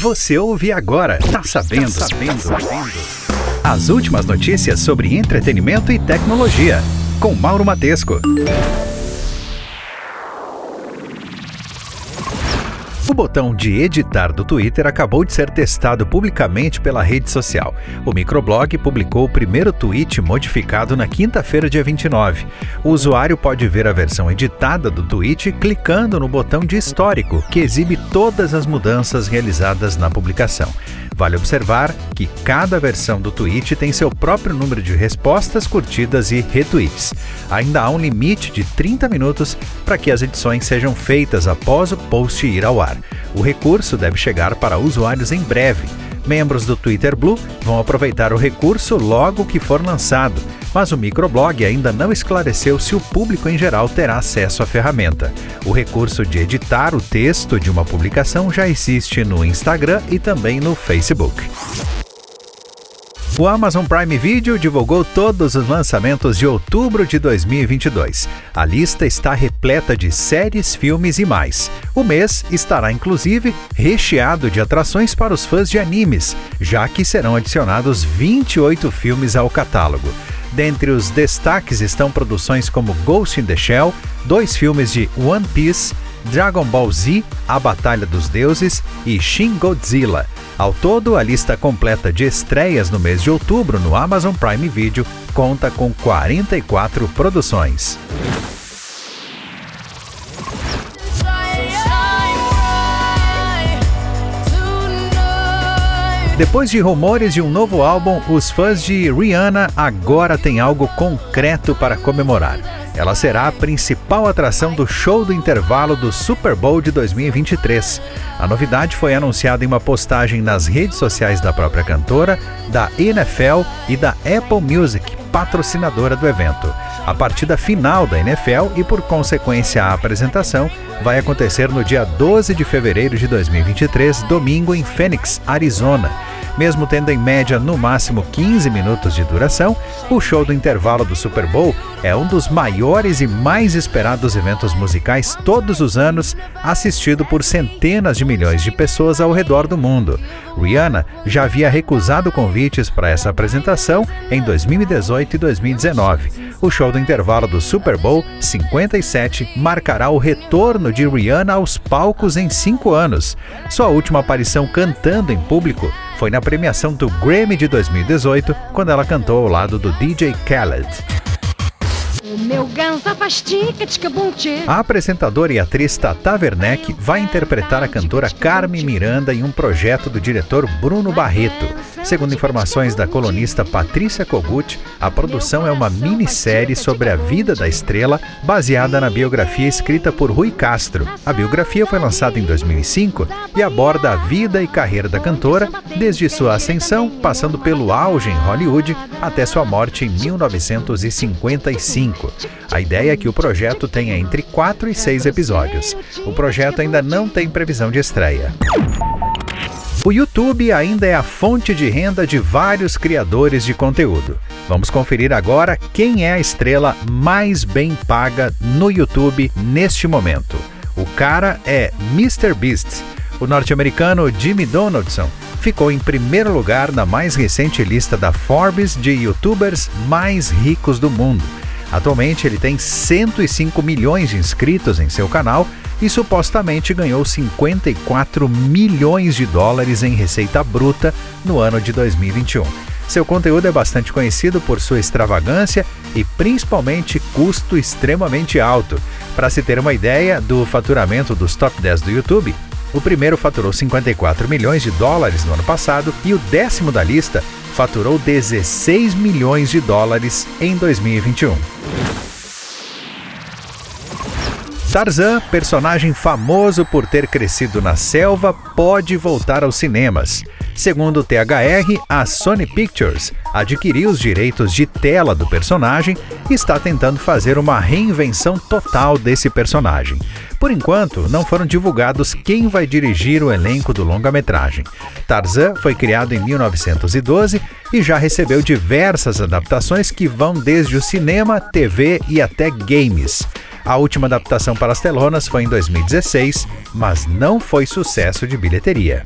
Você ouve agora. Tá sabendo? Tá sabendo? As últimas notícias sobre entretenimento e tecnologia. Com Mauro Matesco. Botão de editar do Twitter acabou de ser testado publicamente pela rede social. O microblog publicou o primeiro tweet modificado na quinta-feira, dia 29. O usuário pode ver a versão editada do tweet clicando no botão de histórico, que exibe todas as mudanças realizadas na publicação. Vale observar que cada versão do tweet tem seu próprio número de respostas, curtidas e retweets. Ainda há um limite de 30 minutos para que as edições sejam feitas após o post ir ao ar. O recurso deve chegar para usuários em breve. Membros do Twitter Blue vão aproveitar o recurso logo que for lançado mas o microblog ainda não esclareceu se o público em geral terá acesso à ferramenta. O recurso de editar o texto de uma publicação já existe no Instagram e também no Facebook. O Amazon Prime Video divulgou todos os lançamentos de outubro de 2022. A lista está repleta de séries, filmes e mais. O mês estará inclusive recheado de atrações para os fãs de animes, já que serão adicionados 28 filmes ao catálogo. Dentre os destaques estão produções como Ghost in the Shell, dois filmes de One Piece, Dragon Ball Z, A Batalha dos Deuses e Shin Godzilla. Ao todo, a lista completa de estreias no mês de outubro no Amazon Prime Video conta com 44 produções. Depois de rumores de um novo álbum, os fãs de Rihanna agora têm algo concreto para comemorar. Ela será a principal atração do show do intervalo do Super Bowl de 2023. A novidade foi anunciada em uma postagem nas redes sociais da própria cantora, da NFL e da Apple Music, patrocinadora do evento. A partida final da NFL e, por consequência, a apresentação vai acontecer no dia 12 de fevereiro de 2023, domingo, em Phoenix, Arizona. Mesmo tendo em média no máximo 15 minutos de duração, o show do intervalo do Super Bowl é um dos maiores e mais esperados eventos musicais todos os anos, assistido por centenas de milhões de pessoas ao redor do mundo. Rihanna já havia recusado convites para essa apresentação em 2018 e 2019. O show do intervalo do Super Bowl 57 marcará o retorno de Rihanna aos palcos em cinco anos. Sua última aparição cantando em público foi na premiação do Grammy de 2018, quando ela cantou ao lado do DJ Khaled. A apresentadora e atriz Tata Werneck vai interpretar a cantora Carmen Miranda em um projeto do diretor Bruno Barreto. Segundo informações da colunista Patrícia Kogut, a produção é uma minissérie sobre a vida da estrela, baseada na biografia escrita por Rui Castro. A biografia foi lançada em 2005 e aborda a vida e carreira da cantora, desde sua ascensão, passando pelo auge em Hollywood, até sua morte em 1955. A ideia é que o projeto tenha entre 4 e 6 episódios. O projeto ainda não tem previsão de estreia. O YouTube ainda é a fonte de renda de vários criadores de conteúdo. Vamos conferir agora quem é a estrela mais bem paga no YouTube neste momento. O cara é Mr. Beast. O norte-americano Jimmy Donaldson ficou em primeiro lugar na mais recente lista da Forbes de youtubers mais ricos do mundo. Atualmente ele tem 105 milhões de inscritos em seu canal e supostamente ganhou 54 milhões de dólares em receita bruta no ano de 2021. Seu conteúdo é bastante conhecido por sua extravagância e principalmente custo extremamente alto. Para se ter uma ideia do faturamento dos top 10 do YouTube, o primeiro faturou 54 milhões de dólares no ano passado e o décimo da lista faturou 16 milhões de dólares em 2021. Tarzan, personagem famoso por ter crescido na selva, pode voltar aos cinemas. Segundo o THR, a Sony Pictures adquiriu os direitos de tela do personagem e está tentando fazer uma reinvenção total desse personagem. Por enquanto, não foram divulgados quem vai dirigir o elenco do longa-metragem. Tarzan foi criado em 1912 e já recebeu diversas adaptações que vão desde o cinema, TV e até games. A última adaptação para as telonas foi em 2016, mas não foi sucesso de bilheteria.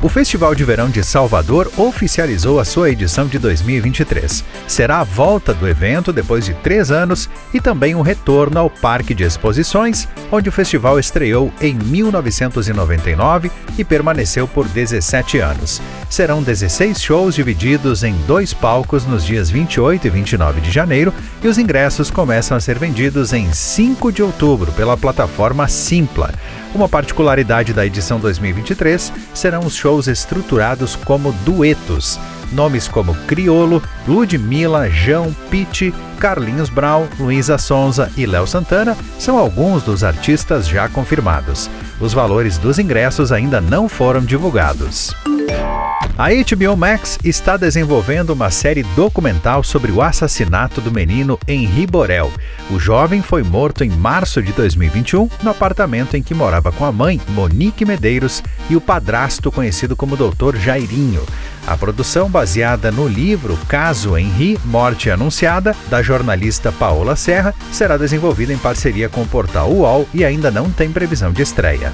O Festival de Verão de Salvador oficializou a sua edição de 2023. Será a volta do evento depois de três anos e também um retorno ao Parque de Exposições, onde o festival estreou em 1999 e permaneceu por 17 anos. Serão 16 shows divididos em dois palcos nos dias 28 e 29 de janeiro e os ingressos começam a ser vendidos em 5 de outubro pela plataforma Simpla. Uma particularidade da edição 2023 serão os shows estruturados como duetos. Nomes como Criolo, Ludmilla, João, Pitt, Carlinhos Brown, Luísa Sonza e Léo Santana são alguns dos artistas já confirmados. Os valores dos ingressos ainda não foram divulgados. A HBO Max está desenvolvendo uma série documental sobre o assassinato do menino Henri Borel. O jovem foi morto em março de 2021 no apartamento em que morava com a mãe, Monique Medeiros, e o padrasto conhecido como Dr. Jairinho. A produção, baseada no livro Caso Henri, Morte Anunciada, da jornalista Paola Serra, será desenvolvida em parceria com o portal UOL e ainda não tem previsão de estreia.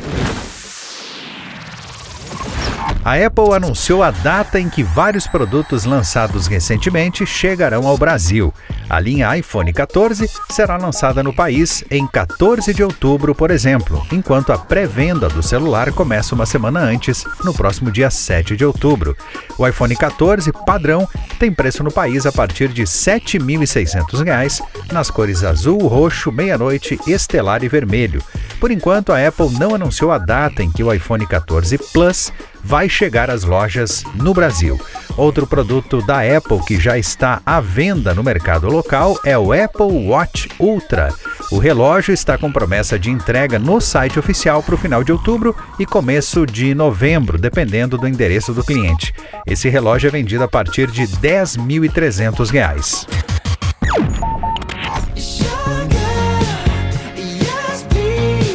A Apple anunciou a data em que vários produtos lançados recentemente chegarão ao Brasil. A linha iPhone 14 será lançada no país em 14 de outubro, por exemplo, enquanto a pré-venda do celular começa uma semana antes, no próximo dia 7 de outubro. O iPhone 14 padrão tem preço no país a partir de R$ 7.600 nas cores azul, roxo, meia-noite, estelar e vermelho. Por enquanto, a Apple não anunciou a data em que o iPhone 14 Plus vai chegar às lojas no Brasil. Outro produto da Apple que já está à venda no mercado local é o Apple Watch Ultra. O relógio está com promessa de entrega no site oficial para o final de outubro e começo de novembro, dependendo do endereço do cliente. Esse relógio é vendido a partir de R$ 10.300.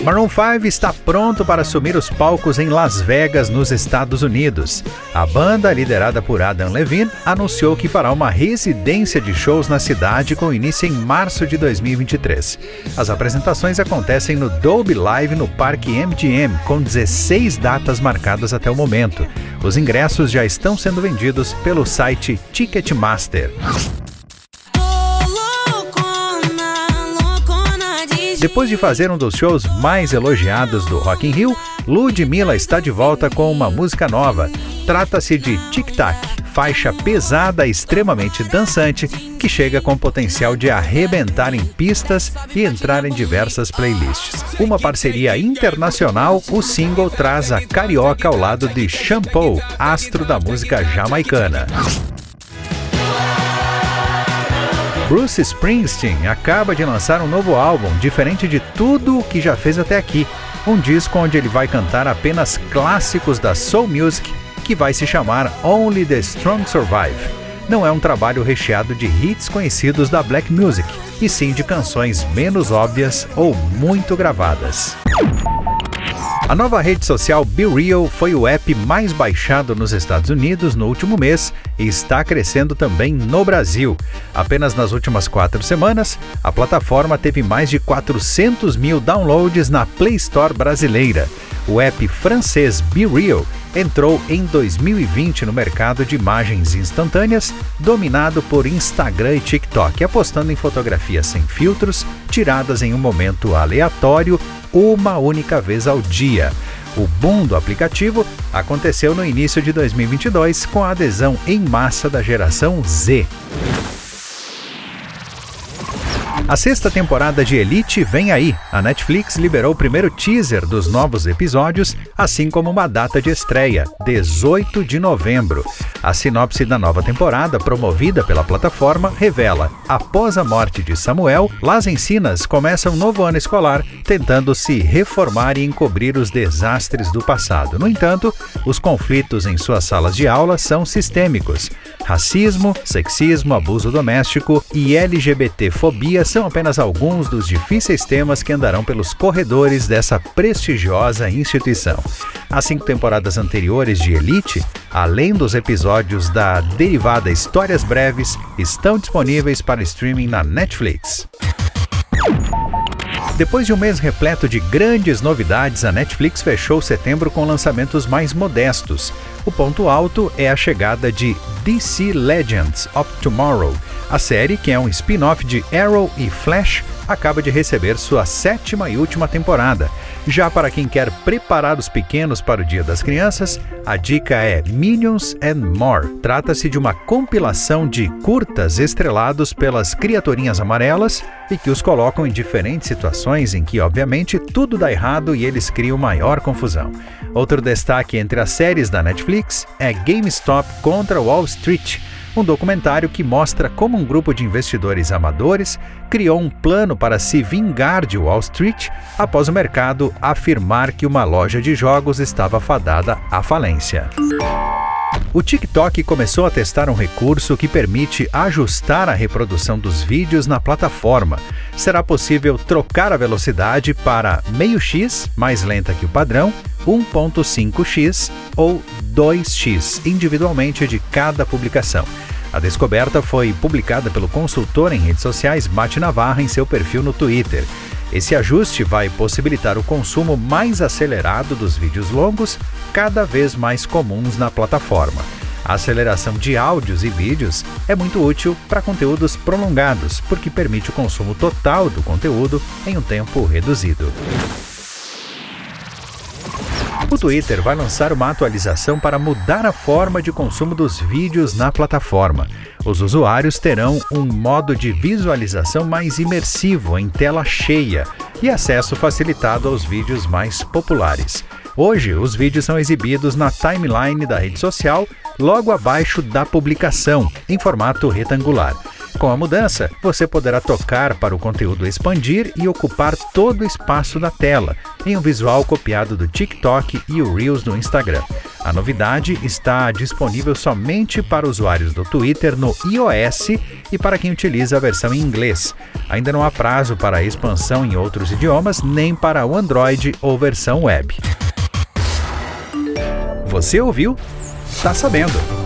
Maroon 5 está pronto para assumir os palcos em Las Vegas, nos Estados Unidos. A banda, liderada por Adam Levine, anunciou que fará uma residência de shows na cidade com início em março de 2023. As apresentações acontecem no Dolby Live no Parque MGM, com 16 datas marcadas até o momento. Os ingressos já estão sendo vendidos pelo site Ticketmaster. Depois de fazer um dos shows mais elogiados do Rock in Rio, Ludmilla está de volta com uma música nova. Trata-se de Tic Tac, faixa pesada extremamente dançante que chega com potencial de arrebentar em pistas e entrar em diversas playlists. Uma parceria internacional, o single traz a carioca ao lado de Shampoo, astro da música jamaicana. Bruce Springsteen acaba de lançar um novo álbum, diferente de tudo o que já fez até aqui. Um disco onde ele vai cantar apenas clássicos da soul music, que vai se chamar Only the Strong Survive. Não é um trabalho recheado de hits conhecidos da black music, e sim de canções menos óbvias ou muito gravadas. A nova rede social BeReal foi o app mais baixado nos Estados Unidos no último mês e está crescendo também no Brasil. Apenas nas últimas quatro semanas, a plataforma teve mais de 400 mil downloads na Play Store brasileira. O app francês BeReal entrou em 2020 no mercado de imagens instantâneas, dominado por Instagram e TikTok, apostando em fotografias sem filtros, tiradas em um momento aleatório, uma única vez ao dia. O boom do aplicativo aconteceu no início de 2022 com a adesão em massa da geração Z. A sexta temporada de Elite vem aí. A Netflix liberou o primeiro teaser dos novos episódios, assim como uma data de estreia, 18 de novembro. A sinopse da nova temporada, promovida pela plataforma, revela: após a morte de Samuel, Las Encinas começa um novo ano escolar, tentando se reformar e encobrir os desastres do passado. No entanto, os conflitos em suas salas de aula são sistêmicos. Racismo, sexismo, abuso doméstico e LGBTfobia são apenas alguns dos difíceis temas que andarão pelos corredores dessa prestigiosa instituição. As cinco temporadas anteriores de Elite, além dos episódios da derivada Histórias Breves, estão disponíveis para streaming na Netflix. Depois de um mês repleto de grandes novidades, a Netflix fechou setembro com lançamentos mais modestos. O ponto alto é a chegada de DC Legends of Tomorrow. A série, que é um spin-off de Arrow e Flash, acaba de receber sua sétima e última temporada. Já para quem quer preparar os pequenos para o Dia das Crianças, a dica é Minions and More. Trata-se de uma compilação de curtas estrelados pelas criaturinhas amarelas e que os colocam em diferentes situações em que, obviamente, tudo dá errado e eles criam maior confusão. Outro destaque entre as séries da Netflix é GameStop contra Wall Street um documentário que mostra como um grupo de investidores amadores criou um plano para se vingar de Wall Street após o mercado afirmar que uma loja de jogos estava fadada à falência. O TikTok começou a testar um recurso que permite ajustar a reprodução dos vídeos na plataforma. Será possível trocar a velocidade para meio x, mais lenta que o padrão, 1.5x ou 2x, individualmente de cada publicação. A descoberta foi publicada pelo consultor em redes sociais Mate Navarra em seu perfil no Twitter. Esse ajuste vai possibilitar o consumo mais acelerado dos vídeos longos, cada vez mais comuns na plataforma. A aceleração de áudios e vídeos é muito útil para conteúdos prolongados, porque permite o consumo total do conteúdo em um tempo reduzido. O Twitter vai lançar uma atualização para mudar a forma de consumo dos vídeos na plataforma. Os usuários terão um modo de visualização mais imersivo em tela cheia e acesso facilitado aos vídeos mais populares. Hoje, os vídeos são exibidos na timeline da rede social, logo abaixo da publicação, em formato retangular. Com a mudança, você poderá tocar para o conteúdo expandir e ocupar todo o espaço da tela, em um visual copiado do TikTok e o Reels do Instagram. A novidade está disponível somente para usuários do Twitter no iOS e para quem utiliza a versão em inglês. Ainda não há prazo para a expansão em outros idiomas, nem para o Android ou versão web. Você ouviu? Tá sabendo?